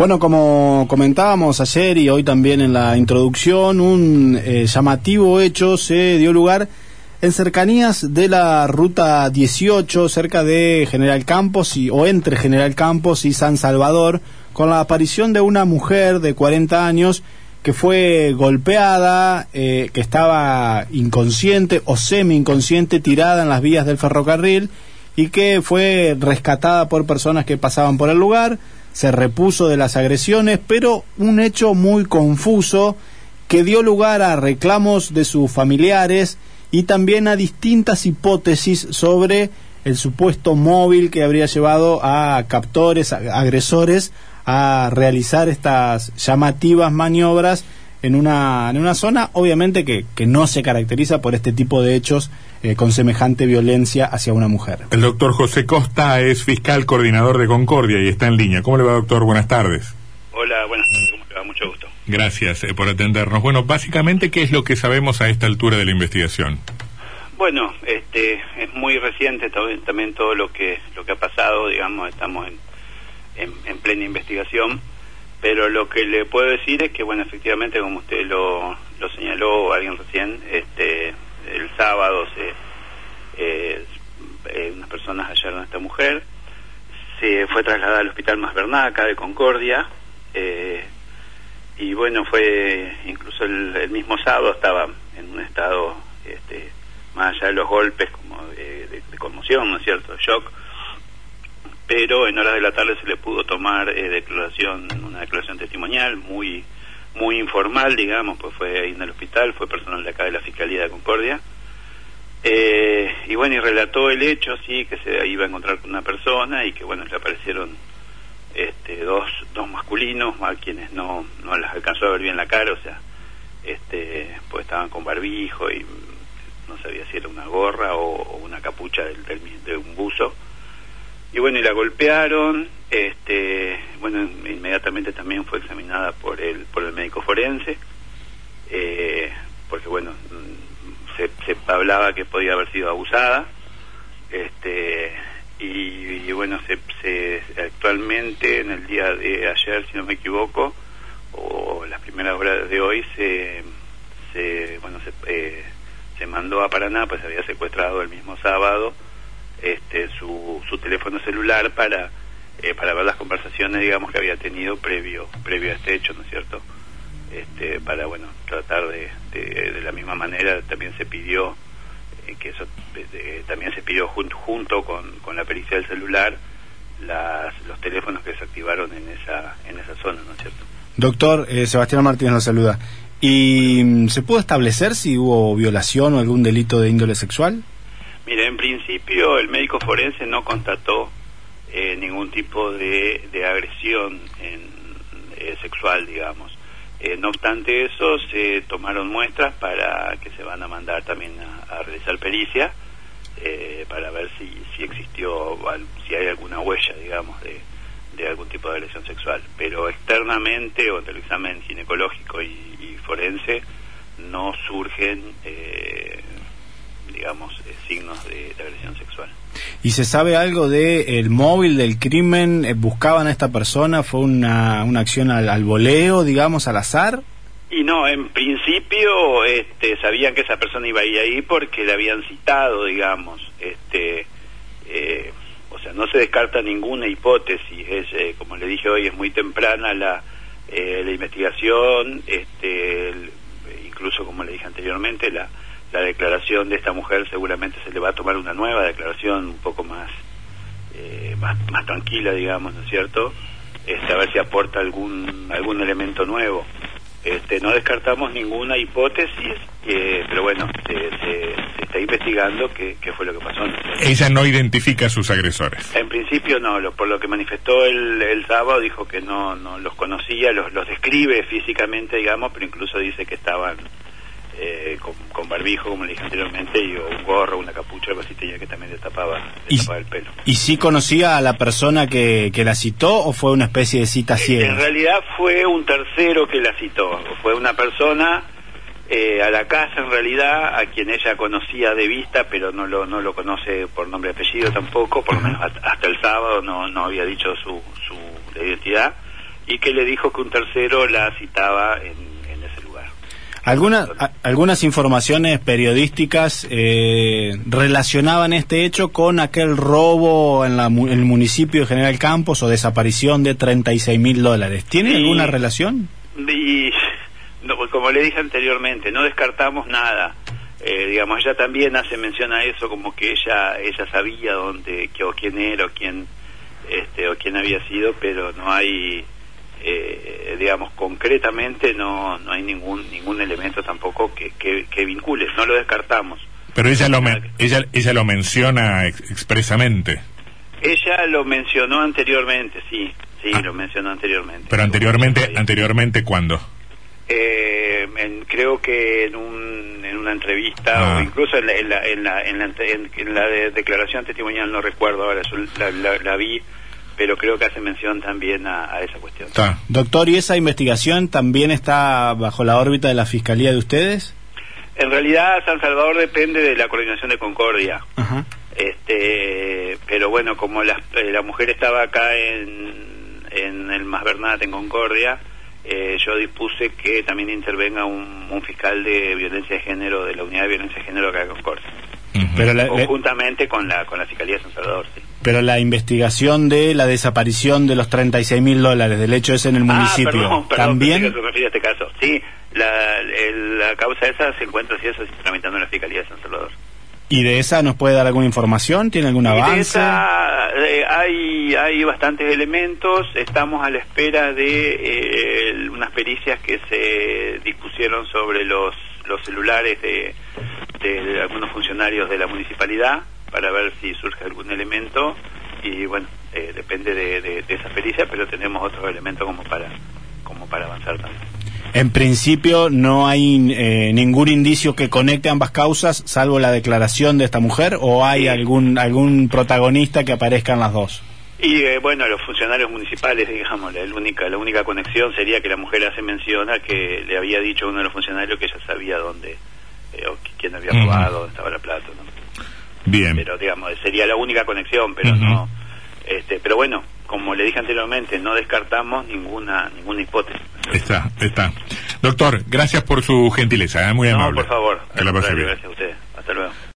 Bueno, como comentábamos ayer y hoy también en la introducción, un eh, llamativo hecho se dio lugar en cercanías de la ruta 18, cerca de General Campos y, o entre General Campos y San Salvador, con la aparición de una mujer de 40 años que fue golpeada, eh, que estaba inconsciente o semi inconsciente, tirada en las vías del ferrocarril y que fue rescatada por personas que pasaban por el lugar se repuso de las agresiones, pero un hecho muy confuso que dio lugar a reclamos de sus familiares y también a distintas hipótesis sobre el supuesto móvil que habría llevado a captores, agresores, a realizar estas llamativas maniobras en una, en una zona, obviamente que, que no se caracteriza por este tipo de hechos eh, con semejante violencia hacia una mujer. El doctor José Costa es fiscal coordinador de Concordia y está en línea. ¿Cómo le va, doctor? Buenas tardes. Hola, buenas tardes. ¿Cómo le va? Mucho gusto. Gracias eh, por atendernos. Bueno, básicamente, ¿qué es lo que sabemos a esta altura de la investigación? Bueno, este, es muy reciente también todo lo que lo que ha pasado, digamos, estamos en, en plena investigación pero lo que le puedo decir es que bueno efectivamente como usted lo, lo señaló alguien recién este el sábado se eh, eh, unas personas hallaron a esta mujer. Se fue trasladada al hospital Más Bernaca de Concordia eh, y bueno fue incluso el, mismo sábado estaba en un estado este más allá de los golpes como de, de conmoción no es cierto shock. Pero en horas de la tarde se le pudo tomar eh, declaración, una declaración testimonial muy muy informal, digamos, pues fue ahí en el hospital, fue personal de acá de la Fiscalía de Concordia. Eh, y bueno, y relató el hecho, sí, que se iba a encontrar con una persona y que bueno, le aparecieron este, dos, dos masculinos, a quienes no, no les alcanzó a ver bien la cara, o sea, este, pues estaban con barbijo y no sabía si era una gorra o, una capucha del, de un buzo. Y bueno y la golpearon este bueno inmediatamente también fue examinada por el por el médico forense eh, porque bueno se, se, hablaba que podía haber sido abusada este y, bueno se, se, actualmente en el día de ayer si no me equivoco o las primeras horas de hoy se se bueno se, eh, se mandó a Paraná pues había secuestrado el mismo sábado este, su, su teléfono celular para, eh, para ver las conversaciones, digamos, que había tenido previo, previo a este hecho, ¿no es cierto? Este, para, bueno, tratar de, de, la misma manera, también se pidió, eh, que eso también se pidió junto, junto con, con la pericia del celular, las, los teléfonos que se activaron en esa, en esa zona, ¿no es cierto? Doctor, eh, Sebastián Martínez lo saluda. ¿Y mm, se pudo establecer si hubo violación o algún delito de índole sexual? Mire, en principio el médico forense no constató eh, ningún tipo de, de agresión en, eh, sexual, digamos. Eh, no obstante eso, se tomaron muestras para que se van a mandar también a, realizar pericia para ver si, si existió, si hay alguna huella, digamos, de, de algún tipo de agresión sexual. Pero externamente, o entre el examen ginecológico y, forense, no surgen digamos, eh, signos de, agresión sexual. ¿Y se sabe algo de el móvil del crimen? Eh, ¿Buscaban a esta persona? ¿Fue una, una acción al, voleo, digamos, al azar? Y no, en principio este, sabían que esa persona iba a ir ahí porque le habían citado, digamos. Este, eh, o sea, no se descarta ninguna hipótesis. Es, como le dije hoy, es muy temprana la, la investigación. Este, incluso, como le dije anteriormente, la, la declaración de esta mujer seguramente se le va a tomar una nueva declaración un poco más eh, más, más tranquila digamos no es cierto este, a ver si aporta algún algún elemento nuevo. Este, no descartamos ninguna hipótesis pero bueno se, se, está investigando qué, qué, fue lo que pasó ella no identifica a sus agresores. En principio no lo, por lo que manifestó el, el sábado dijo que no no los conocía los los describe físicamente digamos pero incluso dice que estaban eh, con, barbijo, como le dije anteriormente, y un gorro, una capucha, algo así tenía que también destapaba, destapaba el pelo. ¿Y si conocía a la persona que, que la citó o fue una especie de cita ciega? En realidad fue un tercero que la citó, fue una persona eh, a la casa en realidad, a quien ella conocía de vista, pero no lo, no lo conoce por nombre y apellido tampoco, por lo menos hasta el sábado no, no había dicho su, su identidad y que le dijo que un tercero la citaba en. Algunas, algunas informaciones periodísticas eh, relacionaban este hecho con aquel robo en, la, el municipio de General Campos o desaparición de 36 mil dólares. ¿Tiene alguna relación? Y, como le dije anteriormente, no descartamos nada. Eh, digamos, ella también hace mención a eso, como que ella ella sabía dónde, que, o quién era, o quién, este, o quién había sido, pero no hay digamos, concretamente no, no hay ningún, ningún elemento tampoco que, que, vincule, no lo descartamos. Pero ella lo, ella, ella lo menciona expresamente. Ella lo mencionó anteriormente, sí, sí, ah. lo mencionó anteriormente. Pero anteriormente, anteriormente ¿cuándo? Eh, creo que en, un, en una entrevista o ah. incluso en la, en la, en la, en la, declaración testimonial, no recuerdo ahora, yo la, la vi pero creo que hace mención también a, esa cuestión. Doctor, ¿y esa investigación también está bajo la órbita de la Fiscalía de ustedes? En realidad, San Salvador depende de la coordinación de Concordia. Este, pero bueno, como la, eh, la mujer estaba acá en, en el Más Bernat, en Concordia, eh, yo dispuse que también intervenga un, un, fiscal de violencia de género, de la unidad de violencia de género acá en Concordia. Pero Conjuntamente con la, con la Fiscalía de San Salvador, sí. Pero la investigación de la desaparición de los 36 mil dólares, del hecho ese en el ah, municipio, ¿también? Que este caso. Sí, la, la causa esa se encuentra, si eso, tramitando en la Fiscalía de San Salvador. ¿Y de esa nos puede dar alguna información? ¿Tiene algún avance? De esa, eh, hay, hay bastantes elementos. Estamos a la espera de eh, unas pericias que se dispusieron sobre los, los celulares de, de algunos funcionarios de la municipalidad para ver si surge algún elemento y bueno, eh, depende de, esa pericia, pero tenemos otros elementos como para, como para avanzar también. En principio no hay eh, ningún indicio que conecte ambas causas, salvo la declaración de esta mujer, o hay algún algún protagonista que aparezca en las dos. Y eh, bueno, los funcionarios municipales, digamos, la única la única conexión sería que la mujer hace mención a que le había dicho a uno de los funcionarios que ella sabía dónde o quién había robado, dónde estaba la plata. ¿no? Bien. Pero digamos, sería la única conexión, pero no este, pero bueno, como le dije anteriormente, no descartamos ninguna ninguna hipótesis. Está, está. Doctor, gracias por su gentileza, ¿eh? muy amable. por favor. Que la Gracias a usted.